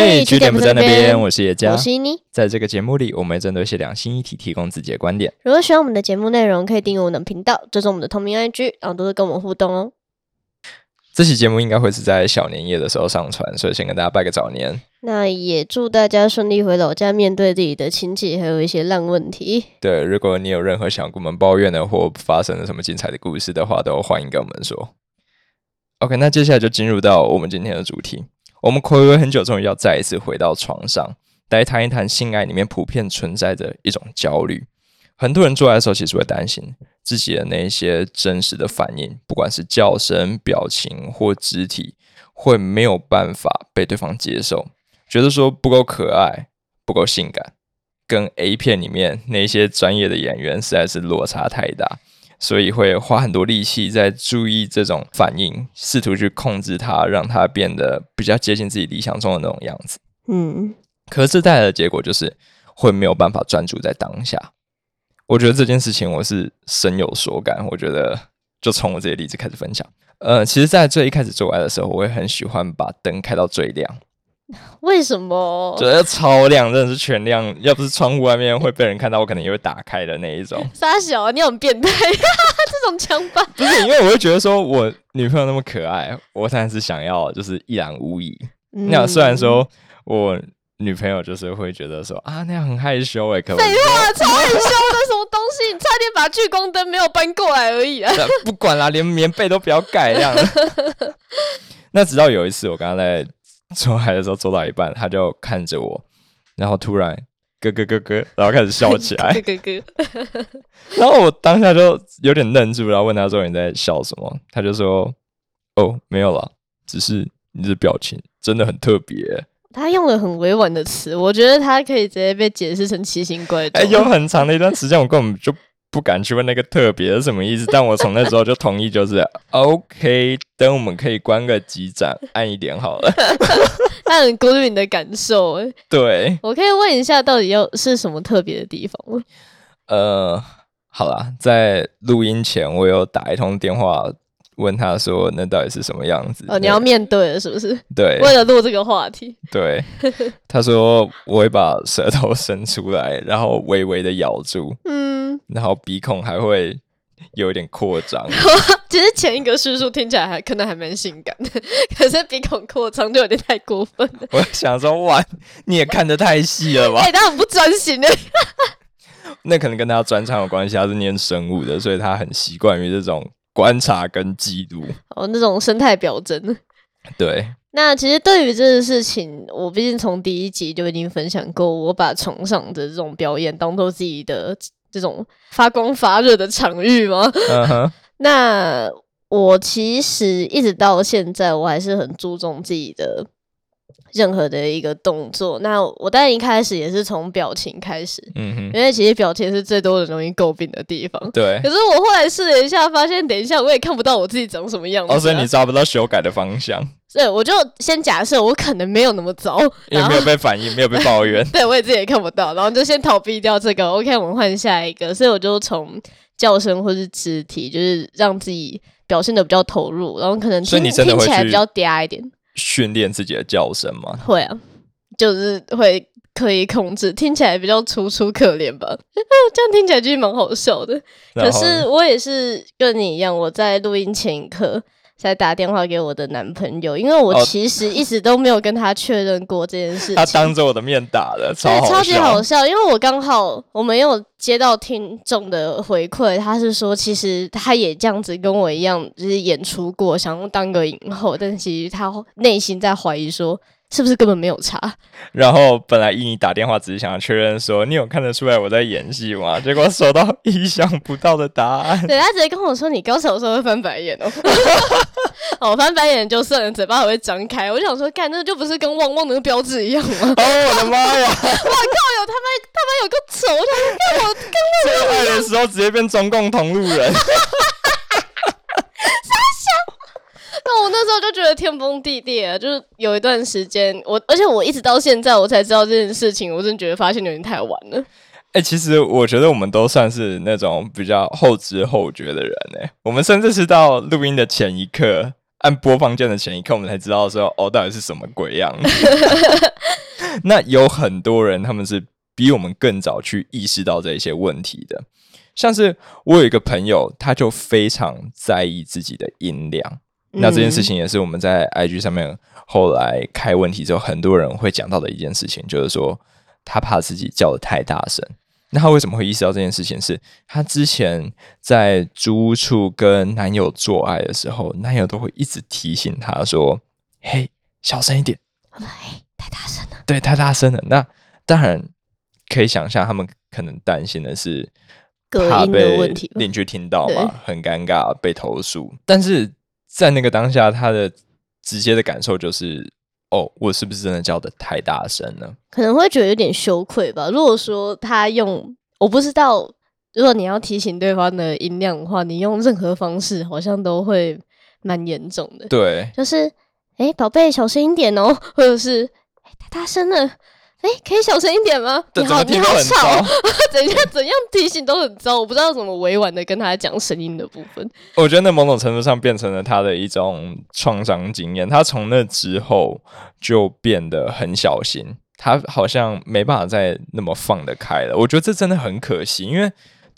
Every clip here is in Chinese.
嘿，据点不在那边，我是叶佳，我是妮。在这个节目里，我们针对一些两性议题提供自己的观点。如果喜欢我们的节目内容，可以订阅我们的频道，追踪我们的同名 IG，然后多多跟我们互动哦。这期节目应该会是在小年夜的时候上传，所以先跟大家拜个早年。那也祝大家顺利回老家，面对自己的亲戚，还有一些烂问题。对，如果你有任何想跟我们抱怨的，或发生了什么精彩的故事的话，都欢迎跟我们说。OK，那接下来就进入到我们今天的主题。我们暌违很久，终于要再一次回到床上，来谈一谈性爱里面普遍存在的一种焦虑。很多人做爱的时候，其实会担心自己的那一些真实的反应，不管是叫声、表情或肢体，会没有办法被对方接受，觉得说不够可爱、不够性感，跟 A 片里面那些专业的演员实在是落差太大。所以会花很多力气在注意这种反应，试图去控制它，让它变得比较接近自己理想中的那种样子。嗯，可是带来的结果就是会没有办法专注在当下。我觉得这件事情我是深有所感。我觉得就从我这些例子开始分享。呃，其实，在最一开始做爱的时候，我会很喜欢把灯开到最亮。为什么？觉得超亮，真的是全亮。要不是窗户外面会被人看到，我可能也会打开的那一种。傻小，你很变态，这种枪法。不是，因为我会觉得说，我女朋友那么可爱，我当然是想要就是一览无遗。那虽然说我女朋友就是会觉得说啊，那样很害羞哎，可废话，超害羞的什么东西？你差点把聚光灯没有搬过来而已啊！不管啦，连棉被都不要盖这样。那直到有一次，我刚刚在。做爱的时候做到一半，他就看着我，然后突然咯咯咯咯，然后开始笑起来，咯咯咯。然后我当下就有点愣住，然后问他说：“你在笑什么？”他就说：“哦，没有啦，只是你的表情真的很特别。”他用了很委婉的词，我觉得他可以直接被解释成奇形怪状。哎，有很长的一段时间，我根本就。不敢去问那个特别是什么意思，但我从那时候就同意，就是 OK。等我们可以关个机长，暗一点好了。他很顾虑你的感受，对。我可以问一下，到底要是什么特别的地方吗？呃，好啦，在录音前我有打一通电话问他说，那到底是什么样子？哦，你要面对了是不是？对。为了录这个话题。对。他说我会把舌头伸出来，然后微微的咬住。嗯。然后鼻孔还会有一点扩张，其实前一个叙述听起来还可能还蛮性感的，可是鼻孔扩张就有点太过分了。我想说，哇，你也看得太细了吧？哎，他很不专心的。那可能跟他专长有关系，他是念生物的，所以他很习惯于这种观察跟记录。哦，那种生态表征。对。那其实对于这个事情，我毕竟从第一集就已经分享过，我把床上的这种表演当做自己的。这种发光发热的场域吗？那我其实一直到现在，我还是很注重自己的任何的一个动作。那我当然一开始也是从表情开始，嗯哼，因为其实表情是最多人容易诟病的地方。对。可是我后来试了一下，发现等一下我也看不到我自己长什么样子，哦，所以你抓不到修改的方向。对，我就先假设我可能没有那么糟，也没有被反应，没有被抱怨。对我也自己也看不到，然后就先逃避掉这个。OK，我们换下一个。所以我就从叫声或是肢体，就是让自己表现的比较投入，然后可能听听起来比较嗲一点。训练自己的叫声吗？会啊，就是会刻意控制，听起来比较楚楚可怜吧。这样听起来其实蛮好笑的。可是我也是跟你一样，我在录音前一刻。在打电话给我的男朋友，因为我其实一直都没有跟他确认过这件事。他当着我的面打的，超超级好笑。因为我刚好我没有接到听众的回馈，他是说其实他也这样子跟我一样，就是演出过，想当个影后，但其实他内心在怀疑说。是不是根本没有差？然后本来伊妮打电话只是想要确认说你有看得出来我在演戏吗？结果收到意想不到的答案。对 他直接跟我说你高潮的时候会翻白眼哦。哦，翻白眼就算了，嘴巴还会张开。我想说，干那就不是跟旺旺的标志一样吗？哦，我的妈呀！我靠，有他妈他妈有个丑，他跟我跟我做爱的时候直接变中共同路人。那我那时候就觉得天崩地裂啊！就是有一段时间，我而且我一直到现在我才知道这件事情，我真的觉得发现有点太晚了。哎，其实我觉得我们都算是那种比较后知后觉的人哎，我们甚至是到录音的前一刻，按播放键的前一刻，我们才知道说哦，到底是什么鬼样。那有很多人他们是比我们更早去意识到这一些问题的，像是我有一个朋友，他就非常在意自己的音量。那这件事情也是我们在 IG 上面后来开问题之后，很多人会讲到的一件事情，就是说他怕自己叫的太大声。那他为什么会意识到这件事情？是他之前在租屋处跟男友做爱的时候，男友都会一直提醒他说：“嘿，小声一点。”嘿，太大声了。对，太大声了。那当然可以想象，他们可能担心的是隔音的问题，邻居听到嘛，很尴尬，被投诉。但是在那个当下，他的直接的感受就是。哦，我是不是真的叫的太大声了？可能会觉得有点羞愧吧。如果说他用，我不知道，如果你要提醒对方的音量的话，你用任何方式好像都会蛮严重的。对，就是，哎，宝贝，小声一点哦，或者是，哎，太大声了。哎，可以小声一点吗？你好，你好吵！怎样 怎样提醒都很糟，我不知道怎么委婉的跟他讲声音的部分。我觉得那某种程度上变成了他的一种创伤经验，他从那之后就变得很小心，他好像没办法再那么放得开了。我觉得这真的很可惜，因为。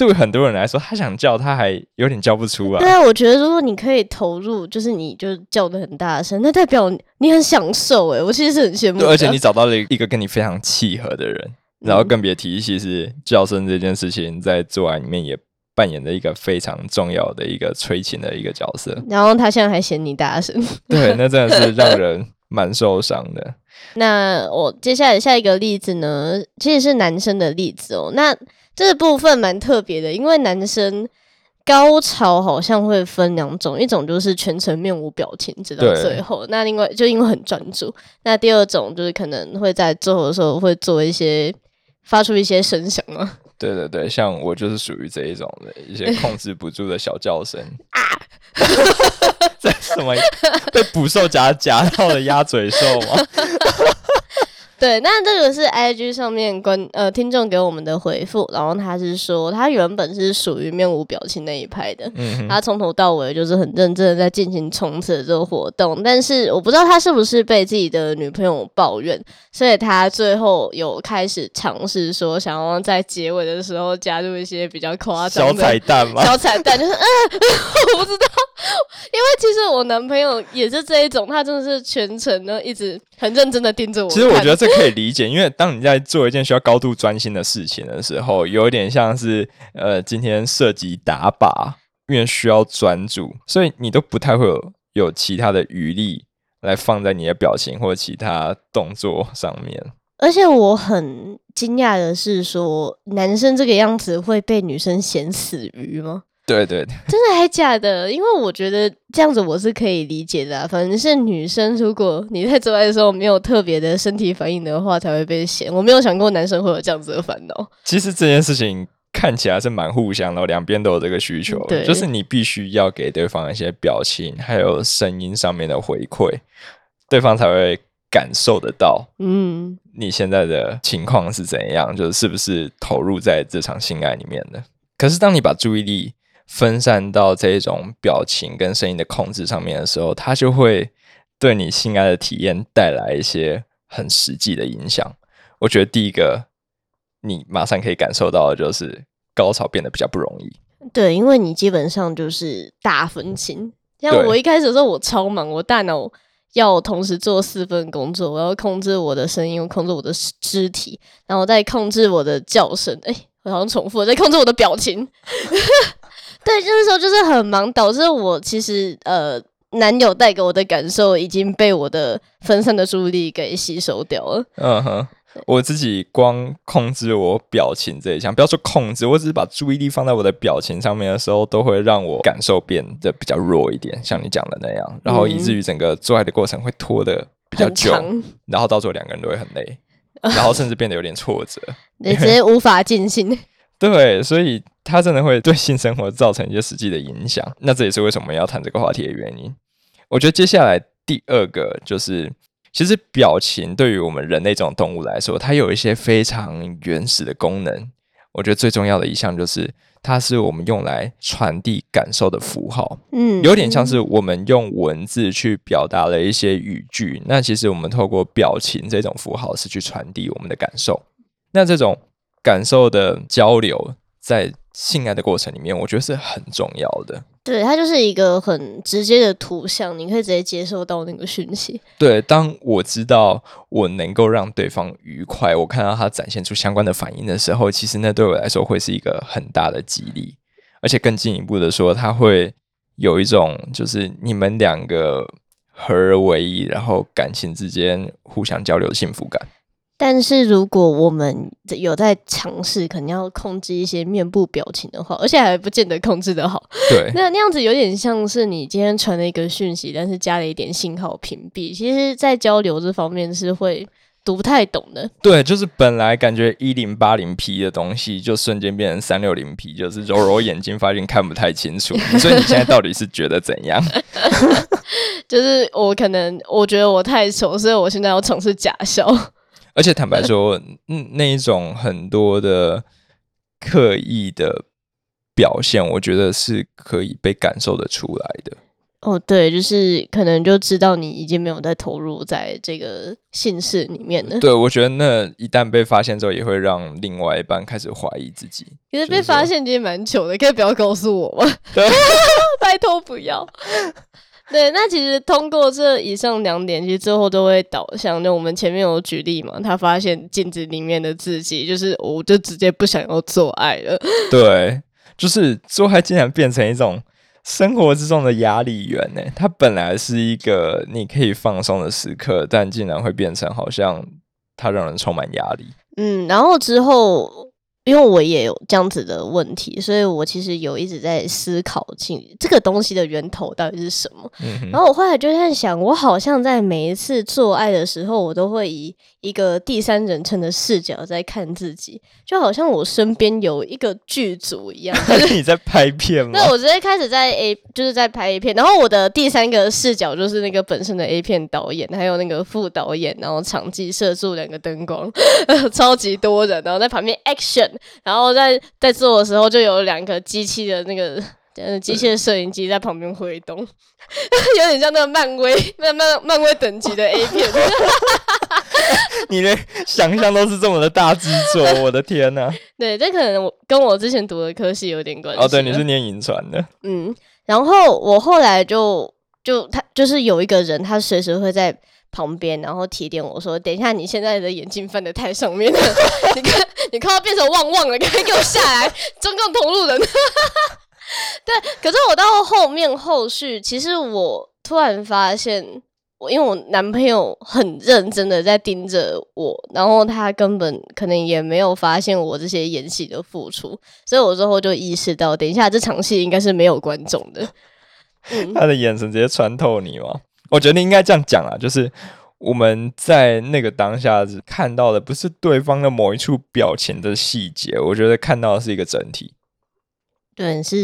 对很多人来说，他想叫，他还有点叫不出来。对啊，我觉得如果你可以投入，就是你就叫的很大声，那代表你很享受哎。我其实是很羡慕。而且你找到了一个跟你非常契合的人，然后更别提，其实叫声这件事情在做爱里面也扮演了一个非常重要的一个催情的一个角色。然后他现在还嫌你大声，对，那真的是让人蛮受伤的。那我接下来下一个例子呢，其实是男生的例子哦。那这部分蛮特别的，因为男生高潮好像会分两种，一种就是全程面无表情直到最后，那另外就因为很专注。那第二种就是可能会在最后的时候会做一些发出一些声响啊。对对对，像我就是属于这一种的一些控制不住的小叫声 啊，在什么被捕兽夹夹到了鸭嘴兽吗？对，那这个是 I G 上面观呃听众给我们的回复，然后他是说他原本是属于面无表情那一派的，他从头到尾就是很认真的在进行冲刺的这个活动，但是我不知道他是不是被自己的女朋友抱怨，所以他最后有开始尝试说想要在结尾的时候加入一些比较夸张的小彩蛋吗？小彩蛋就是嗯，我不知道，因为其实我男朋友也是这一种，他真的是全程呢一直很认真的盯着我。其实我觉得这。可以理解，因为当你在做一件需要高度专心的事情的时候，有点像是呃，今天涉及打靶，因为需要专注，所以你都不太会有有其他的余力来放在你的表情或其他动作上面。而且我很惊讶的是，说男生这个样子会被女生嫌死鱼吗？对对，真的还假的？因为我觉得这样子我是可以理解的。啊反正是女生，如果你在做爱的时候没有特别的身体反应的话，才会被嫌。我没有想过男生会有这样子的烦恼。其实这件事情看起来是蛮互相的，两边都有这个需求。对，就是你必须要给对方一些表情，还有声音上面的回馈，对方才会感受得到。嗯，你现在的情况是怎样？就是是不是投入在这场性爱里面的？可是当你把注意力分散到这种表情跟声音的控制上面的时候，它就会对你性爱的体验带来一些很实际的影响。我觉得第一个，你马上可以感受到的就是高潮变得比较不容易。对，因为你基本上就是大分心。像我一开始的时候，我超忙，我大脑要同时做四份工作，我要控制我的声音，控制我的肢体，然后再控制我的叫声。哎，我好像重复，在控制我的表情。对，那时候就是很忙，导致我其实呃，男友带给我的感受已经被我的分散的注意力给吸收掉了。嗯哼，我自己光控制我表情这一项，不要说控制，我只是把注意力放在我的表情上面的时候，都会让我感受变得比较弱一点，像你讲的那样，然后以至于整个做爱的过程会拖得比较久，然后到最后两个人都会很累，然后甚至变得有点挫折，你直接无法进行。对，所以它真的会对性生活造成一些实际的影响。那这也是为什么要谈这个话题的原因。我觉得接下来第二个就是，其实表情对于我们人类这种动物来说，它有一些非常原始的功能。我觉得最重要的一项就是，它是我们用来传递感受的符号，嗯，有点像是我们用文字去表达了一些语句，那其实我们透过表情这种符号是去传递我们的感受，那这种感受的交流在。性爱的过程里面，我觉得是很重要的。对，它就是一个很直接的图像，你可以直接接收到那个讯息。对，当我知道我能够让对方愉快，我看到他展现出相关的反应的时候，其实那对我来说会是一个很大的激励。而且更进一步的说，他会有一种就是你们两个合而为一，然后感情之间互相交流的幸福感。但是如果我们有在尝试，可能要控制一些面部表情的话，而且还不见得控制的好。对，那那样子有点像是你今天传了一个讯息，但是加了一点信号屏蔽。其实，在交流这方面是会读不太懂的。对，就是本来感觉一零八零 P 的东西，就瞬间变成三六零 P，就是揉揉眼睛，发现看不太清楚。所以你现在到底是觉得怎样？就是我可能我觉得我太丑，所以我现在要尝试假笑。而且坦白说，嗯，那一种很多的刻意的表现，我觉得是可以被感受的出来的。哦，对，就是可能就知道你已经没有在投入在这个姓氏里面了。对，我觉得那一旦被发现之后，也会让另外一半开始怀疑自己。其实被发现其实蛮糗的，可以不要告诉我吗？拜托不要。对，那其实通过这以上两点，其实最后都会导向，就我们前面有举例嘛，他发现镜子里面的自己，就是我就直接不想要做爱了。对，就是做爱竟然变成一种生活之中的压力源呢？它本来是一个你可以放松的时刻，但竟然会变成好像它让人充满压力。嗯，然后之后。因为我也有这样子的问题，所以我其实有一直在思考，进这个东西的源头到底是什么。然后我后来就在想，我好像在每一次做爱的时候，我都会以一个第三人称的视角在看自己，就好像我身边有一个剧组一样。你在拍片吗？那我直接开始在 A，就是在拍 A 片。然后我的第三个视角就是那个本身的 A 片导演，还有那个副导演，然后场记摄住两个灯光，超级多人，然后在旁边 action。然后在在做的时候，就有两个机器的那个呃机械摄影机在旁边挥动，有点像那个漫威漫漫漫威等级的 A 片。你的想象都是这么的大制作，我的天呐！对，这可能我跟我之前读的科系有点关系。哦，对，你是念银传的。嗯，然后我后来就就他就是有一个人，他随时会在。旁边，然后提点我说：“等一下，你现在的眼镜翻的太上面了，你看，你看到变成旺旺了，赶紧给我下来，中共同路人。”对，可是我到后面后续，其实我突然发现，我因为我男朋友很认真的在盯着我，然后他根本可能也没有发现我这些演戏的付出，所以我之后就意识到，等一下这场戏应该是没有观众的。他的眼神直接穿透你吗？我觉得你应该这样讲啊，就是我们在那个当下看到的不是对方的某一处表情的细节，我觉得看到的是一个整体。对，是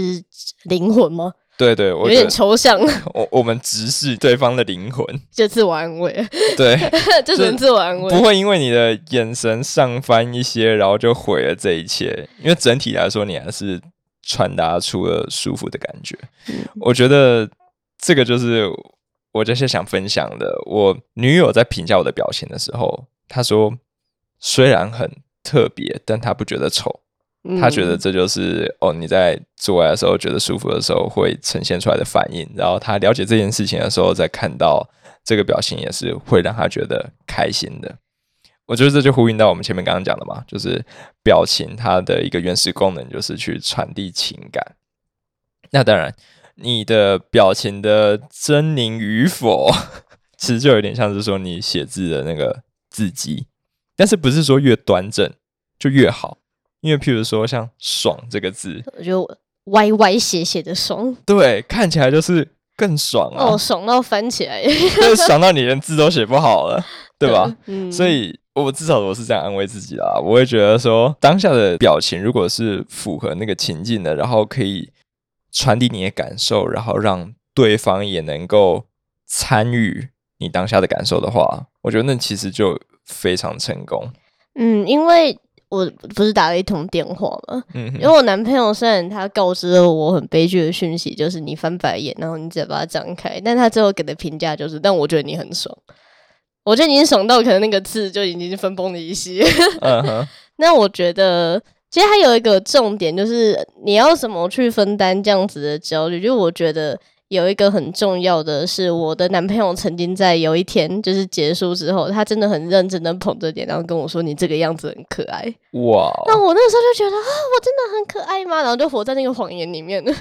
灵魂吗？对对，有点抽象。我我们直视对方的灵魂，就自我安慰。对，这是自我安慰，不会因为你的眼神上翻一些，然后就毁了这一切。因为整体来说，你还是传达出了舒服的感觉。我觉得这个就是。我这些想分享的，我女友在评价我的表情的时候，她说虽然很特别，但她不觉得丑，她觉得这就是哦你在做爱的时候觉得舒服的时候会呈现出来的反应。然后她了解这件事情的时候，再看到这个表情也是会让她觉得开心的。我觉得这就呼应到我们前面刚刚讲的嘛，就是表情它的一个原始功能就是去传递情感。那当然。你的表情的狰狞与否，其实就有点像是说你写字的那个字迹，但是不是说越端正就越好？因为譬如说像“爽”这个字，我觉得歪歪斜斜的“爽”，对，看起来就是更爽啊！哦，爽到翻起来，就爽到你连字都写不好了，对吧？嗯，所以我至少我是这样安慰自己啦，我会觉得说当下的表情如果是符合那个情境的，然后可以。传递你的感受，然后让对方也能够参与你当下的感受的话，我觉得那其实就非常成功。嗯，因为我不是打了一通电话吗？嗯，因为我男朋友虽然他告知了我很悲剧的讯息，就是你翻白眼，然后你嘴巴张开，但他最后给的评价就是，但我觉得你很爽。我觉得你爽到可能那个字就已经分崩离析。嗯哼，那我觉得其实还有一个重点就是你要怎么去分担这样子的焦虑，就我觉得。有一个很重要的是，我的男朋友曾经在有一天就是结束之后，他真的很认真的捧着脸，然后跟我说：“你这个样子很可爱。”哇！那我那个时候就觉得啊，我真的很可爱吗？然后就活在那个谎言里面。可是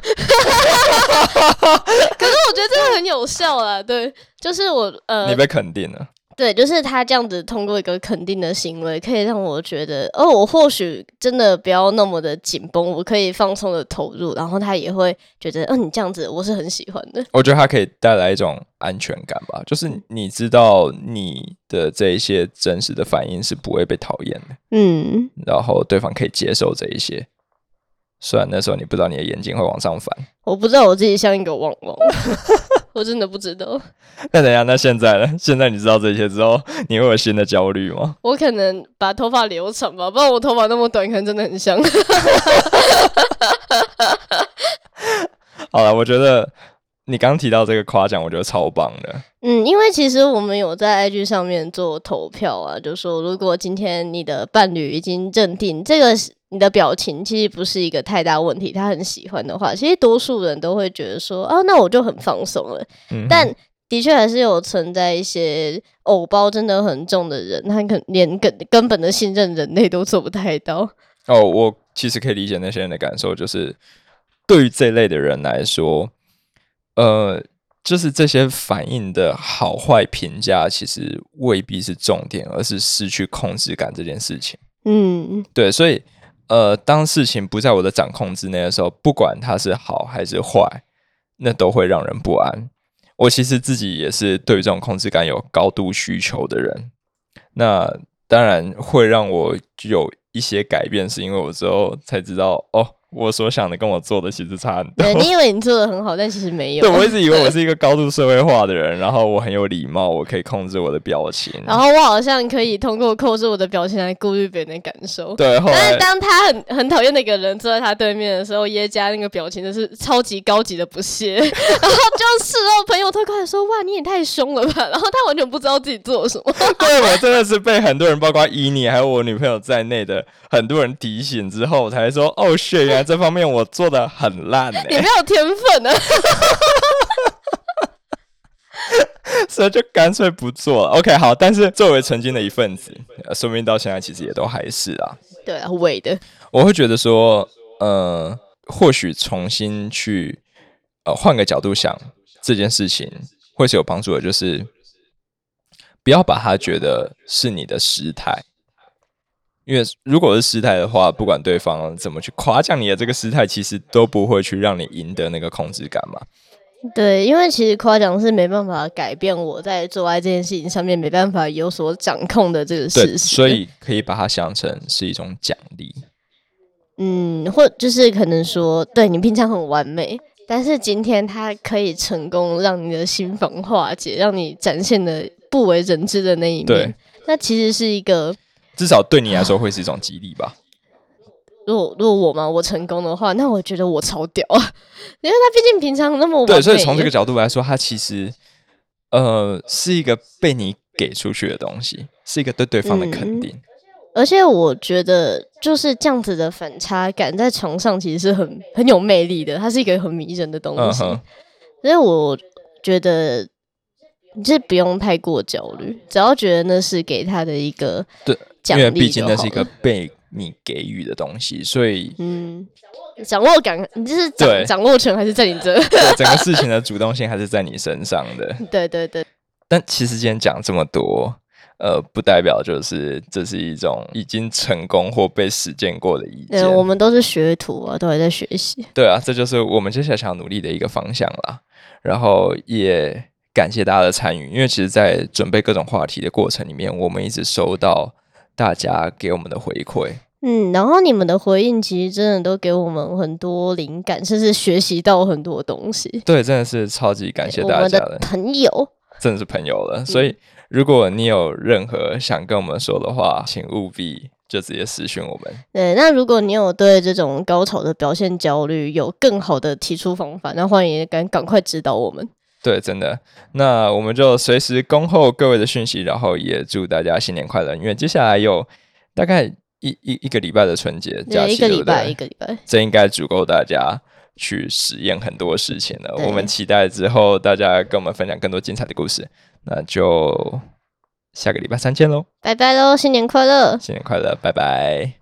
我觉得这个很有效啊，对，就是我呃，你被肯定了。对，就是他这样子通过一个肯定的行为，可以让我觉得，哦，我或许真的不要那么的紧绷，我可以放松的投入，然后他也会觉得，嗯，你这样子我是很喜欢的。我觉得他可以带来一种安全感吧，就是你知道你的这一些真实的反应是不会被讨厌的，嗯，然后对方可以接受这一些。虽然那时候你不知道你的眼睛会往上翻，我不知道我自己像一个旺旺，我真的不知道。那等下，那现在呢？现在你知道这些之后，你会有新的焦虑吗？我可能把头发留长吧，不然我头发那么短，可能真的很像。好了，我觉得。你刚提到这个夸奖，我觉得超棒的。嗯，因为其实我们有在 IG 上面做投票啊，就说如果今天你的伴侣已经认定这个你的表情其实不是一个太大问题，他很喜欢的话，其实多数人都会觉得说，哦，那我就很放松了。但的确还是有存在一些偶包真的很重的人，他可连根根本的信任人类都做不太到。哦，我其实可以理解那些人的感受，就是对于这类的人来说。呃，就是这些反应的好坏评价，其实未必是重点，而是失去控制感这件事情。嗯，对，所以呃，当事情不在我的掌控之内的时候，不管它是好还是坏，那都会让人不安。我其实自己也是对于这种控制感有高度需求的人，那当然会让我有一些改变，是因为我之后才知道哦。我所想的跟我做的其实差很多。对你以为你做的很好，但其实没有。对我一直以为我是一个高度社会化的人，然后我很有礼貌，我可以控制我的表情，然后我好像可以通过控制我的表情来顾虑别人的感受。对，但是当他很很讨厌那个人坐在他对面的时候，耶加那个表情就是超级高级的不屑，然后就事后朋友都开始说：“哇，你也太凶了吧！” 然后他完全不知道自己做了什么。对我真的是被很多人，包括伊妮还有我女朋友在内的很多人提醒之后，才说：“哦，雪原来这方面我。”做的很烂呢，你没有天分呢，所以就干脆不做了。OK，好，但是作为曾经的一份子，说明到现在其实也都还是啊。对啊，伪的。我会觉得说，呃，或许重新去呃换个角度想这件事情，会是有帮助的。就是不要把它觉得是你的失态。因为如果是失态的话，不管对方怎么去夸奖你的这个失态，其实都不会去让你赢得那个控制感嘛。对，因为其实夸奖是没办法改变我在做爱这件事情上面没办法有所掌控的这个事实，所以可以把它想成是一种奖励。嗯，或就是可能说，对你平常很完美，但是今天他可以成功让你的心房化解，让你展现的不为人知的那一面，那其实是一个。至少对你来说会是一种激励吧。如果如果我嘛，我成功的话，那我觉得我超屌啊！因为他毕竟平常那么对，所以从这个角度来说，他其实呃是一个被你给出去的东西，是一个对对方的肯定。而且我觉得就是这样子的反差感，在床上其实是很很有魅力的，它是一个很迷人的东西。所以我觉得。你是不用太过焦虑，只要觉得那是给他的一个对，因为毕竟那是一个被你给予的东西，所以嗯，掌握感，你就是掌掌握权还是在你这，整个事情的主动性还是在你身上的。对对对。但其实今天讲这么多，呃，不代表就是这是一种已经成功或被实践过的意见。对，我们都是学徒啊，都还在学习。对啊，这就是我们接下来想要努力的一个方向啦。然后也。感谢大家的参与，因为其实，在准备各种话题的过程里面，我们一直收到大家给我们的回馈。嗯，然后你们的回应其实真的都给我们很多灵感，甚至学习到很多东西。对，真的是超级感谢大家的朋友，真的是朋友了。所以，如果你有任何想跟我们说的话，请务必就直接私讯我们。对，那如果你有对这种高潮的表现焦虑有更好的提出方法，那欢迎赶赶快指导我们。对，真的，那我们就随时恭候各位的讯息，然后也祝大家新年快乐。因为接下来有大概一一一个礼拜的春节假期，一个礼拜，一个礼拜，这应该足够大家去实验很多事情了。我们期待之后大家跟我们分享更多精彩的故事。那就下个礼拜三见喽，拜拜喽，新年快乐，新年快乐，拜拜。